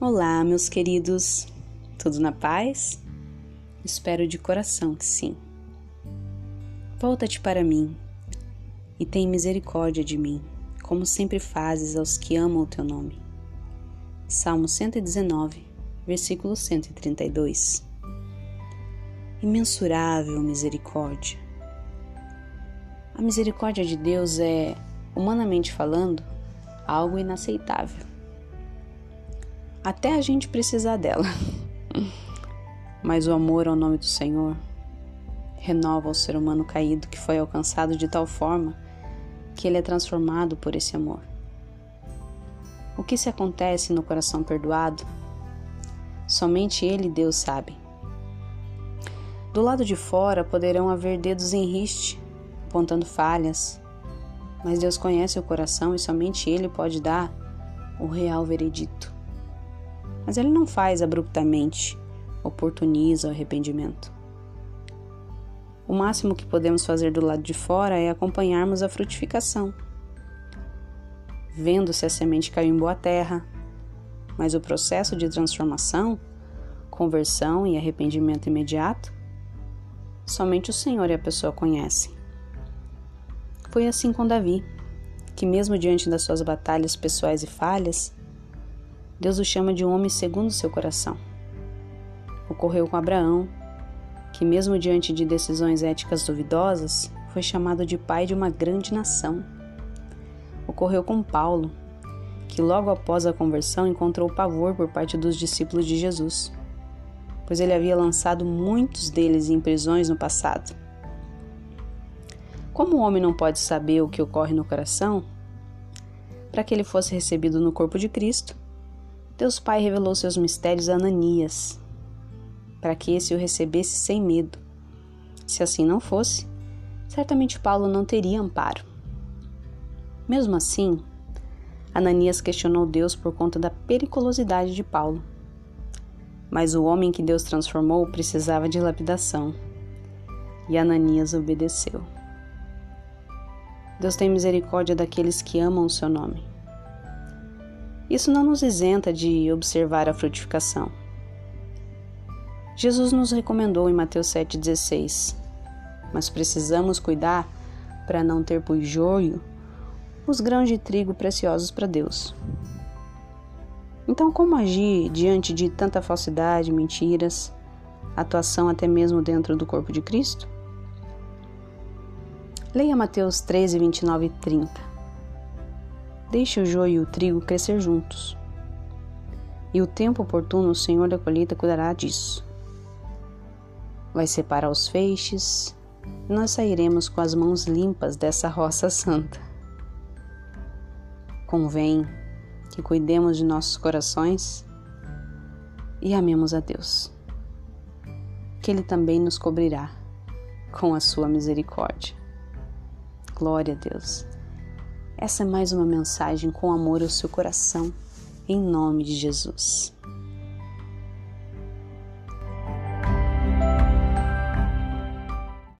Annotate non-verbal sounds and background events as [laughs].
Olá, meus queridos, tudo na paz? Espero de coração que sim. Volta-te para mim e tem misericórdia de mim, como sempre fazes aos que amam o teu nome. Salmo 119, versículo 132. Imensurável misericórdia. A misericórdia de Deus é, humanamente falando, algo inaceitável até a gente precisar dela. [laughs] Mas o amor ao nome do Senhor renova o ser humano caído que foi alcançado de tal forma que ele é transformado por esse amor. O que se acontece no coração perdoado, somente ele e Deus sabem. Do lado de fora poderão haver dedos em riste, apontando falhas, mas Deus conhece o coração e somente ele pode dar o real veredito. Mas ele não faz abruptamente, oportuniza o arrependimento. O máximo que podemos fazer do lado de fora é acompanharmos a frutificação, vendo se a semente caiu em boa terra, mas o processo de transformação, conversão e arrependimento imediato, somente o Senhor e a pessoa conhecem. Foi assim com Davi, que, mesmo diante das suas batalhas pessoais e falhas, Deus o chama de um homem segundo seu coração. Ocorreu com Abraão, que, mesmo diante de decisões éticas duvidosas, foi chamado de pai de uma grande nação. Ocorreu com Paulo, que logo após a conversão encontrou pavor por parte dos discípulos de Jesus, pois ele havia lançado muitos deles em prisões no passado. Como o homem não pode saber o que ocorre no coração, para que ele fosse recebido no corpo de Cristo, Deus Pai revelou seus mistérios a Ananias, para que esse o recebesse sem medo. Se assim não fosse, certamente Paulo não teria amparo. Mesmo assim, Ananias questionou Deus por conta da periculosidade de Paulo. Mas o homem que Deus transformou precisava de lapidação, e Ananias obedeceu. Deus tem misericórdia daqueles que amam o seu nome. Isso não nos isenta de observar a frutificação. Jesus nos recomendou em Mateus 7,16, mas precisamos cuidar para não ter por joio os grãos de trigo preciosos para Deus. Então, como agir diante de tanta falsidade, mentiras, atuação até mesmo dentro do corpo de Cristo? Leia Mateus 13, 29 e 30. Deixe o joio e o trigo crescer juntos. E o tempo oportuno o Senhor da colheita cuidará disso. Vai separar os feixes, e nós sairemos com as mãos limpas dessa roça santa. Convém que cuidemos de nossos corações e amemos a Deus, que Ele também nos cobrirá com a sua misericórdia. Glória a Deus. Essa é mais uma mensagem com amor ao seu coração, em nome de Jesus.